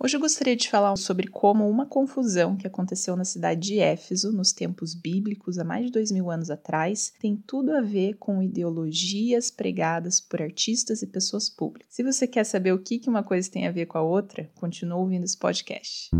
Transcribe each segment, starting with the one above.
Hoje eu gostaria de falar sobre como uma confusão que aconteceu na cidade de Éfeso, nos tempos bíblicos, há mais de dois mil anos atrás, tem tudo a ver com ideologias pregadas por artistas e pessoas públicas. Se você quer saber o que uma coisa tem a ver com a outra, continue ouvindo esse podcast.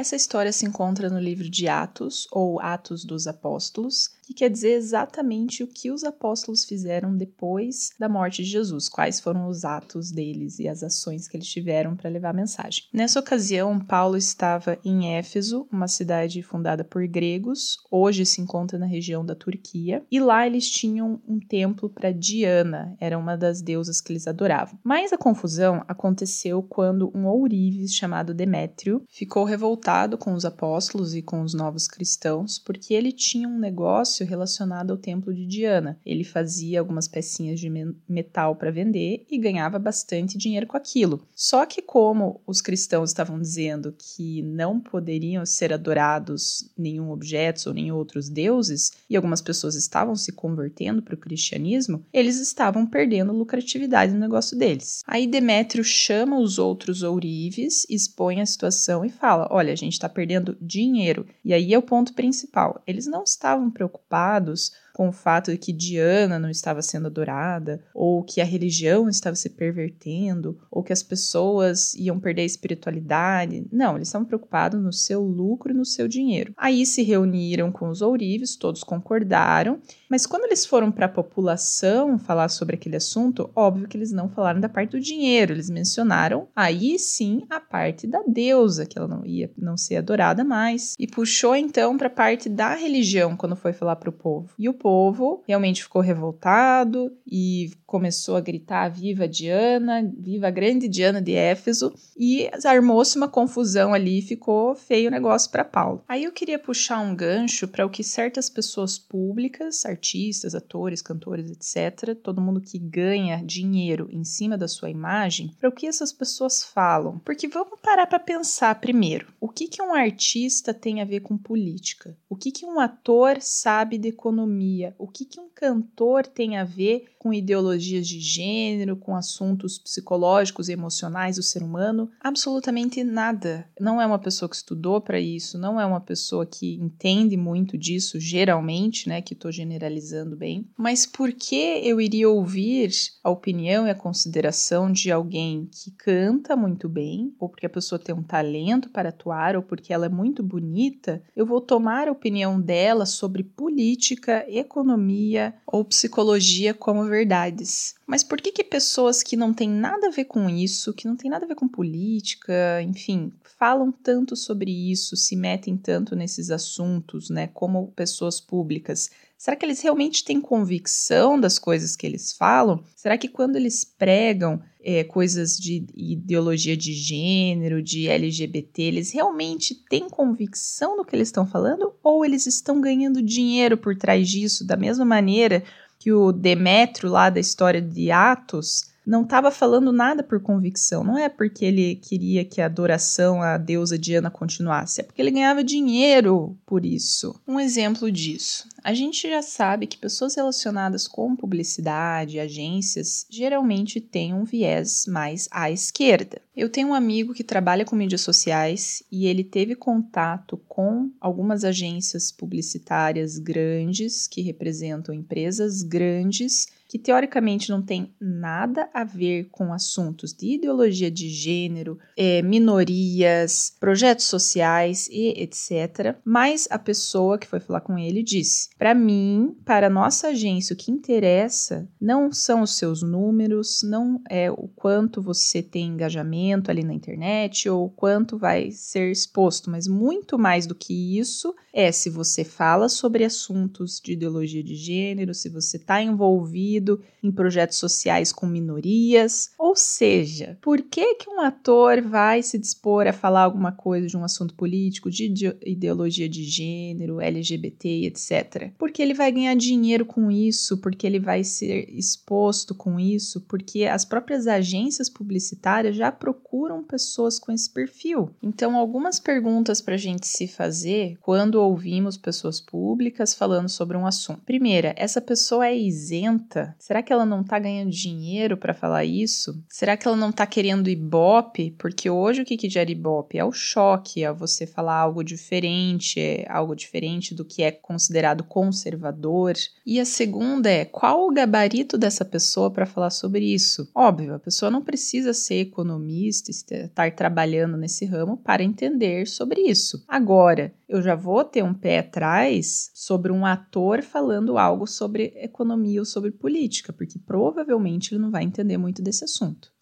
Essa história se encontra no livro de Atos, ou Atos dos Apóstolos, que quer dizer exatamente o que os apóstolos fizeram depois da morte de Jesus, quais foram os atos deles e as ações que eles tiveram para levar a mensagem. Nessa ocasião, Paulo estava em Éfeso, uma cidade fundada por gregos, hoje se encontra na região da Turquia, e lá eles tinham um templo para Diana, era uma das deusas que eles adoravam. Mas a confusão aconteceu quando um ourives chamado Demétrio ficou revoltado com os apóstolos e com os novos cristãos porque ele tinha um negócio relacionado ao templo de Diana. Ele fazia algumas pecinhas de metal para vender e ganhava bastante dinheiro com aquilo. Só que, como os cristãos estavam dizendo que não poderiam ser adorados nenhum objeto ou nem outros deuses, e algumas pessoas estavam se convertendo para o cristianismo, eles estavam perdendo lucratividade no negócio deles. Aí Demétrio chama os outros ourives, expõe a situação e fala: Olha, a gente está perdendo dinheiro. E aí é o ponto principal. Eles não estavam preocupados preocupados com o fato de que Diana não estava sendo adorada, ou que a religião estava se pervertendo, ou que as pessoas iam perder a espiritualidade. Não, eles estavam preocupados no seu lucro e no seu dinheiro. Aí se reuniram com os ourives, todos concordaram, mas quando eles foram para a população falar sobre aquele assunto, óbvio que eles não falaram da parte do dinheiro, eles mencionaram aí sim a parte da deusa, que ela não ia não ser adorada mais, e puxou então para a parte da religião quando foi falar para o povo. E o povo povo realmente ficou revoltado e começou a gritar: Viva Diana, viva a grande Diana de Éfeso, e armou-se uma confusão ali, ficou feio o negócio para Paulo. Aí eu queria puxar um gancho para o que certas pessoas públicas, artistas, atores, cantores, etc., todo mundo que ganha dinheiro em cima da sua imagem, para o que essas pessoas falam. Porque vamos parar para pensar primeiro: o que, que um artista tem a ver com política? O que, que um ator sabe de economia? O que, que um cantor tem a ver com ideologias de gênero, com assuntos psicológicos e emocionais do ser humano? Absolutamente nada. Não é uma pessoa que estudou para isso, não é uma pessoa que entende muito disso, geralmente, né? Que estou generalizando bem. Mas por que eu iria ouvir a opinião e a consideração de alguém que canta muito bem, ou porque a pessoa tem um talento para atuar, ou porque ela é muito bonita? Eu vou tomar a opinião dela sobre política, economia ou psicologia como verdades. Mas por que que pessoas que não têm nada a ver com isso, que não têm nada a ver com política, enfim, falam tanto sobre isso, se metem tanto nesses assuntos, né, como pessoas públicas? Será que eles realmente têm convicção das coisas que eles falam? Será que quando eles pregam é, coisas de ideologia de gênero, de LGBT, eles realmente têm convicção do que eles estão falando? Ou eles estão ganhando dinheiro por trás disso, da mesma maneira que o Demétrio lá da história de Atos não estava falando nada por convicção. Não é porque ele queria que a adoração à deusa Diana continuasse, é porque ele ganhava dinheiro por isso. Um exemplo disso. A gente já sabe que pessoas relacionadas com publicidade, agências, geralmente têm um viés mais à esquerda. Eu tenho um amigo que trabalha com mídias sociais e ele teve contato com algumas agências publicitárias grandes que representam empresas grandes que teoricamente não tem nada a ver com assuntos de ideologia de gênero, é, minorias, projetos sociais e etc. Mas a pessoa que foi falar com ele disse: para mim, para nossa agência, o que interessa não são os seus números, não é o quanto você tem engajamento ali na internet ou quanto vai ser exposto, mas muito mais do que isso é se você fala sobre assuntos de ideologia de gênero, se você está envolvido envolvido em projetos sociais com minorias. Ou seja, por que, que um ator vai se dispor a falar alguma coisa de um assunto político, de ideologia de gênero, LGBT, etc? Porque ele vai ganhar dinheiro com isso, porque ele vai ser exposto com isso, porque as próprias agências publicitárias já procuram pessoas com esse perfil. Então, algumas perguntas para a gente se fazer quando ouvimos pessoas públicas falando sobre um assunto. Primeira, essa pessoa é isenta? Será que ela não está ganhando dinheiro para falar isso? Será que ela não está querendo ibope? Porque hoje o que, que gera ibope? É o choque, é você falar algo diferente, é algo diferente do que é considerado conservador. E a segunda é qual o gabarito dessa pessoa para falar sobre isso? Óbvio, a pessoa não precisa ser economista, estar trabalhando nesse ramo para entender sobre isso. Agora, eu já vou ter um pé atrás sobre um ator falando algo sobre economia ou sobre política, porque provavelmente ele não vai entender muito desse assunto.